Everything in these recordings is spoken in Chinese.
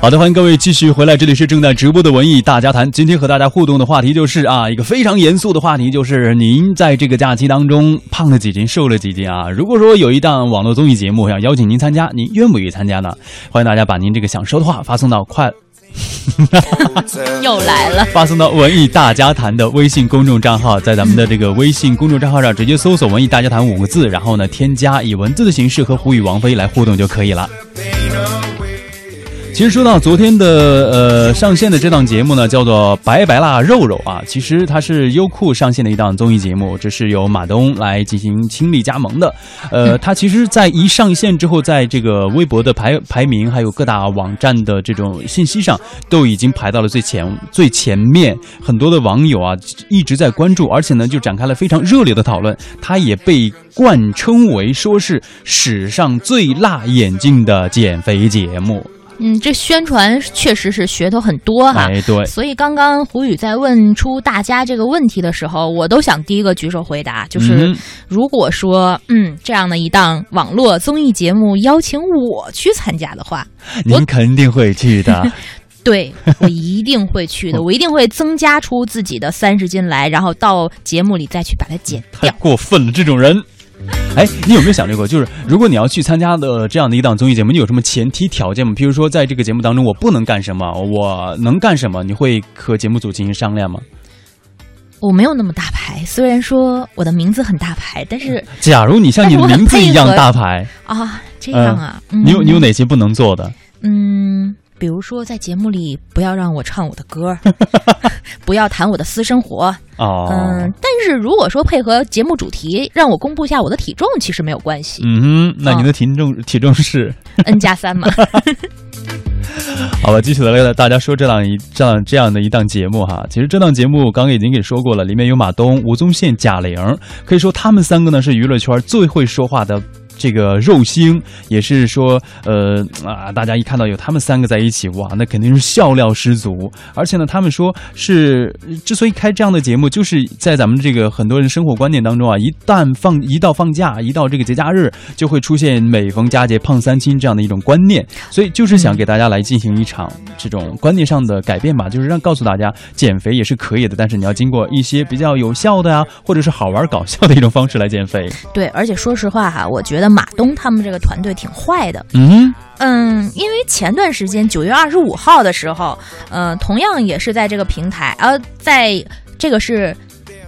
好的，欢迎各位继续回来，这里是正在直播的文艺大家谈。今天和大家互动的话题就是啊，一个非常严肃的话题，就是您在这个假期当中胖了几斤，瘦了几斤啊？如果说有一档网络综艺节目要邀请您参加，您愿不愿意参加呢？欢迎大家把您这个想说的话发送到快。又来了，发送到文艺大家谈的微信公众账号，在咱们的这个微信公众账号上直接搜索“文艺大家谈”五个字，然后呢，添加以文字的形式和胡宇王菲来互动就可以了。其实说到昨天的呃上线的这档节目呢，叫做《白白辣肉肉》啊，其实它是优酷上线的一档综艺节目，这是由马东来进行亲力加盟的。呃，它其实，在一上线之后，在这个微博的排排名，还有各大网站的这种信息上，都已经排到了最前最前面。很多的网友啊一直在关注，而且呢就展开了非常热烈的讨论。它也被冠称为说是史上最辣眼睛的减肥节目。嗯，这宣传确实是噱头很多哈。哎，对。所以刚刚胡宇在问出大家这个问题的时候，我都想第一个举手回答，就是如果说嗯这样的一档网络综艺节目邀请我去参加的话，您肯定会去的。对，我一定会去的，我一定会增加出自己的三十斤来，然后到节目里再去把它减掉。太过分了，这种人。哎，你有没有想过，就是如果你要去参加的这样的一档综艺节目，你有什么前提条件吗？比如说，在这个节目当中，我不能干什么，我能干什么？你会和节目组进行商量吗？我没有那么大牌，虽然说我的名字很大牌，但是假如你像你的名字一样大牌啊，这样啊，你有你有哪些不能做的？嗯。比如说，在节目里不要让我唱我的歌，不要谈我的私生活。哦，嗯，但是如果说配合节目主题，让我公布一下我的体重，其实没有关系。嗯哼，那您的体重体重是 N 加三嘛？好了，继续来跟大家说这档一这样这样的一档节目哈。其实这档节目刚刚已经给说过了，里面有马东、吴宗宪、贾玲，可以说他们三个呢是娱乐圈最会说话的。这个肉星也是说，呃啊，大家一看到有他们三个在一起，哇，那肯定是笑料十足。而且呢，他们说是之所以开这样的节目，就是在咱们这个很多人生活观念当中啊，一旦放一到放假，一到这个节假日，就会出现每逢佳节胖三斤这样的一种观念。所以就是想给大家来进行一场这种观念上的改变吧，就是让告诉大家减肥也是可以的，但是你要经过一些比较有效的呀，或者是好玩搞笑的一种方式来减肥。对，而且说实话哈，我觉得。马东他们这个团队挺坏的，嗯嗯，因为前段时间九月二十五号的时候，呃，同样也是在这个平台，呃，在这个是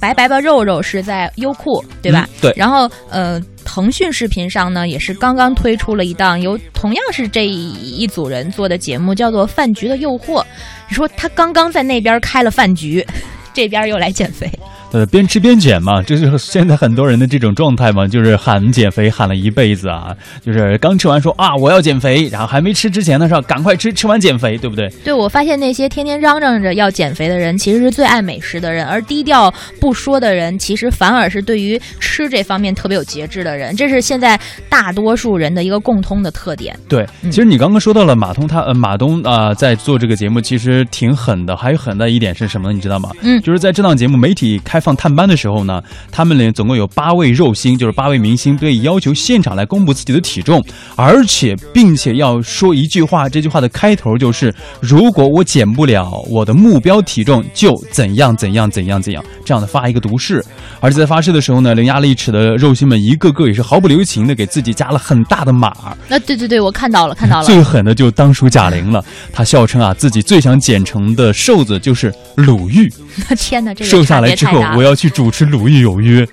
白白吧肉肉是在优酷对吧？对。然后呃，腾讯视频上呢也是刚刚推出了一档由同样是这一组人做的节目，叫做《饭局的诱惑》。你说他刚刚在那边开了饭局，这边又来减肥。呃，边吃边减嘛，这就是现在很多人的这种状态嘛，就是喊减肥喊了一辈子啊，就是刚吃完说啊我要减肥，然后还没吃之前的时候赶快吃，吃完减肥，对不对？对，我发现那些天天嚷嚷着要减肥的人，其实是最爱美食的人，而低调不说的人，其实反而是对于吃这方面特别有节制的人，这是现在大多数人的一个共通的特点。对，其实你刚刚说到了马东，他呃马东啊在做这个节目其实挺狠的，还有狠的一点是什么呢？你知道吗？嗯，就是在这档节目媒体开。放探班的时候呢，他们呢总共有八位肉星，就是八位明星，被要求现场来公布自己的体重，而且并且要说一句话，这句话的开头就是：如果我减不了我的目标体重，就怎样怎样怎样怎样，这样的发一个毒誓。而且在发誓的时候呢，伶牙俐齿的肉星们一个个也是毫不留情的给自己加了很大的码。那对对对，我看到了看到了。最狠的就当属贾玲了，她笑称啊自己最想减成的瘦子就是鲁豫。天哪，这个瘦下来之后。我要去主持《鲁豫有约》，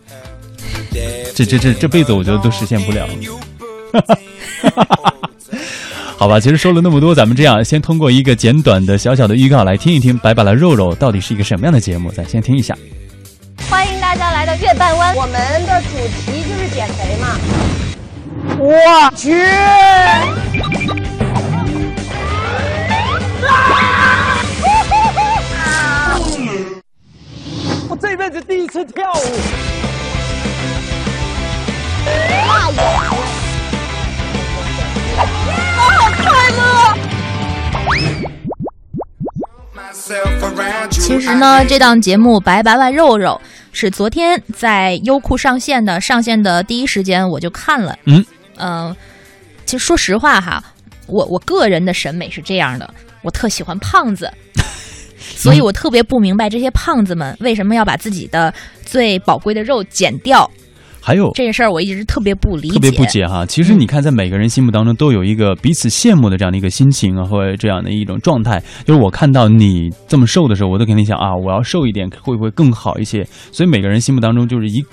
这这这这辈子我觉得都实现不了。好吧，其实说了那么多，咱们这样先通过一个简短的小小的预告来听一听《白白的肉肉》到底是一个什么样的节目，咱先听一下。欢迎大家来到月半湾，我们的主题就是减肥嘛。我去！跳舞，大爷！好快乐！其实呢，这档节目《白白白肉肉》是昨天在优酷上线的，上线的第一时间我就看了。嗯，嗯，其实说实话哈。我我个人的审美是这样的，我特喜欢胖子，所以我特别不明白这些胖子们为什么要把自己的最宝贵的肉减掉。还有这件事儿，我一直特别不理解，特别不解哈。其实你看，在每个人心目当中都有一个彼此羡慕的这样的一个心情啊，或者这样的一种状态。就是我看到你这么瘦的时候，我都肯定想啊，我要瘦一点会不会更好一些？所以每个人心目当中就是一。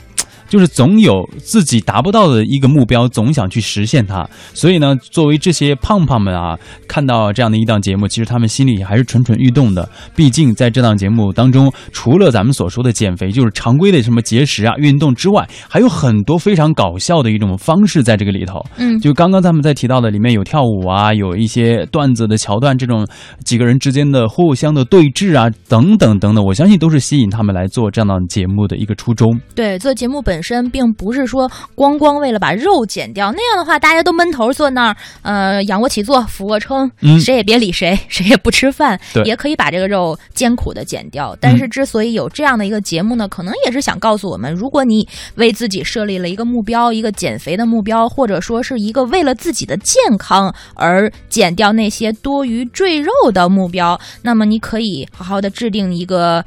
就是总有自己达不到的一个目标，总想去实现它。所以呢，作为这些胖胖们啊，看到这样的一档节目，其实他们心里还是蠢蠢欲动的。毕竟在这档节目当中，除了咱们所说的减肥，就是常规的什么节食啊、运动之外，还有很多非常搞笑的一种方式在这个里头。嗯，就刚刚他们在提到的，里面有跳舞啊，有一些段子的桥段，这种几个人之间的互相的对峙啊，等等等等，我相信都是吸引他们来做这样的节目的一个初衷。对，做节目本。本身并不是说光光为了把肉减掉，那样的话大家都闷头坐那儿，呃，仰卧起坐、俯卧撑，谁也别理谁，谁也不吃饭，也可以把这个肉艰苦的减掉。但是之所以有这样的一个节目呢，可能也是想告诉我们，如果你为自己设立了一个目标，一个减肥的目标，或者说是一个为了自己的健康而减掉那些多余赘肉的目标，那么你可以好好的制定一个。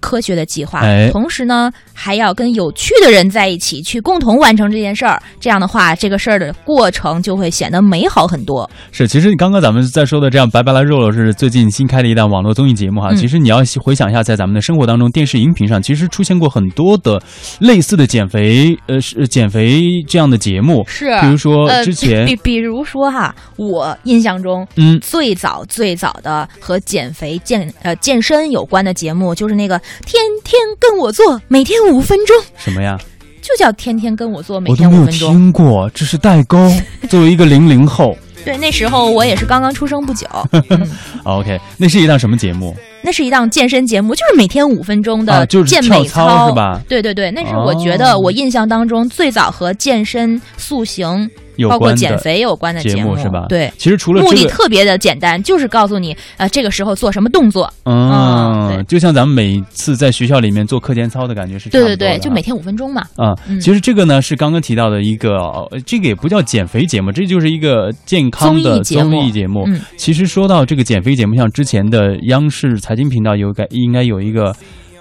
科学的计划，同时呢，还要跟有趣的人在一起，去共同完成这件事儿。这样的话，这个事儿的过程就会显得美好很多。是，其实刚刚咱们在说的这样，白白拉肉肉是最近新开的一档网络综艺节目哈。其实你要回想一下，在咱们的生活当中，电视荧屏上其实出现过很多的类似的减肥，呃，是减肥这样的节目。是，比如说之前，比比如说哈，我印象中，嗯，最早最早的和减肥健呃健身有关的节目就是那个。天天跟我做，每天五分钟。什么呀？就叫天天跟我做，每天五分钟。我都没有听过，这是代沟。作为一个零零后，对，那时候我也是刚刚出生不久。OK，那是一档什么节目？那是一档健身节目，就是每天五分钟的健美操，是吧？对对对，那是我觉得我印象当中最早和健身塑形。包括减肥有关的节目是吧？对，其实除了目的特别的简单，就是告诉你，呃，这个时候做什么动作。嗯，就像咱们每次在学校里面做课间操的感觉是。对对对，就每天五分钟嘛。啊，其实这个呢是刚刚提到的一个，这个也不叫减肥节目，这就是一个健康的综艺节目。其实说到这个减肥节目，像之前的央视财经频道有该应该有一个。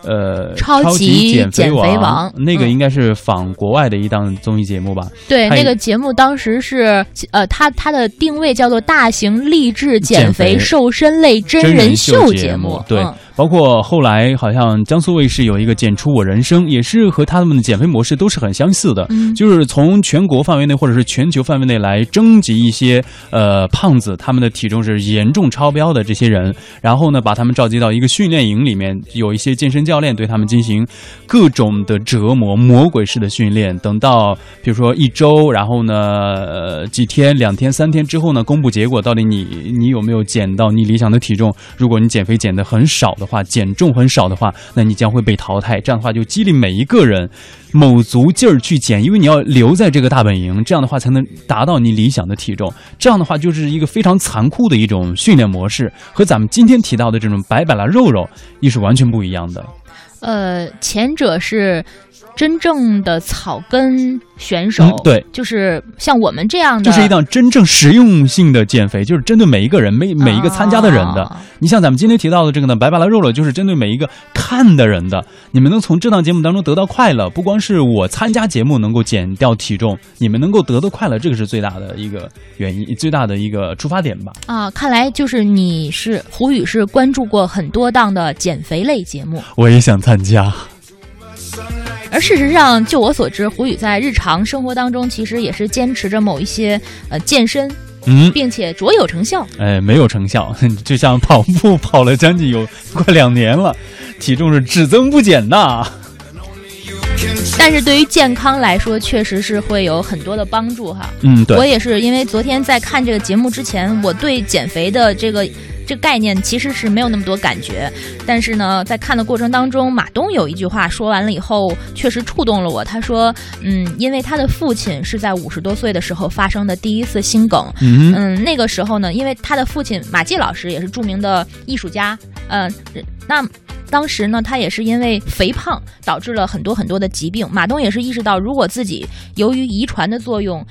呃，超级减肥王，那个应该是仿国外的一档综艺节目吧？对，那个节目当时是呃，它它的定位叫做大型励志减肥瘦身类真人秀节目，对。包括后来好像江苏卫视有一个《减出我人生》，也是和他们的减肥模式都是很相似的，就是从全国范围内或者是全球范围内来征集一些呃胖子，他们的体重是严重超标的这些人，然后呢把他们召集到一个训练营里面，有一些健身教练对他们进行各种的折磨，魔鬼式的训练。等到比如说一周，然后呢呃几天、两天、三天之后呢，公布结果，到底你你有没有减到你理想的体重？如果你减肥减的很少的。话减重很少的话，那你将会被淘汰。这样的话就激励每一个人卯足劲儿去减，因为你要留在这个大本营，这样的话才能达到你理想的体重。这样的话就是一个非常残酷的一种训练模式，和咱们今天提到的这种摆摆了肉肉又是完全不一样的。呃，前者是真正的草根。选手对，就是像我们这样的，这是一档真正实用性的减肥，就是针对每一个人、每每一个参加的人的。你像咱们今天提到的这个呢，白白了肉了，就是针对每一个看的人的。你们能从这档节目当中得到快乐，不光是我参加节目能够减掉体重，你们能够得到快乐，这个是最大的一个原因，最大的一个出发点吧。啊，看来就是你是胡宇是关注过很多档的减肥类节目，我也想参加。而事实上，就我所知，胡宇在日常生活当中其实也是坚持着某一些呃健身，嗯，并且卓有成效。哎，没有成效，就像跑步跑了将近有快两年了，体重是只增不减呐。但是对于健康来说，确实是会有很多的帮助哈。嗯，对。我也是因为昨天在看这个节目之前，我对减肥的这个。这概念其实是没有那么多感觉，但是呢，在看的过程当中，马东有一句话说完了以后，确实触动了我。他说：“嗯，因为他的父亲是在五十多岁的时候发生的第一次心梗，嗯，那个时候呢，因为他的父亲马季老师也是著名的艺术家，嗯，那当时呢，他也是因为肥胖导致了很多很多的疾病。马东也是意识到，如果自己由于遗传的作用。”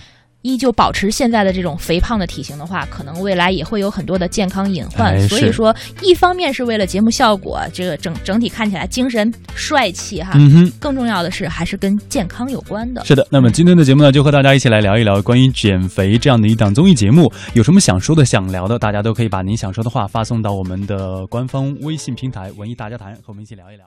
依旧保持现在的这种肥胖的体型的话，可能未来也会有很多的健康隐患。哎所以说，一方面是为了节目效果，这个整整体看起来精神帅气哈，嗯哼。更重要的是还是跟健康有关的。是的，那么今天的节目呢，就和大家一起来聊一聊关于减肥这样的一档综艺节目，有什么想说的、想聊的，大家都可以把您想说的话发送到我们的官方微信平台“文艺大家谈”，和我们一起聊一聊。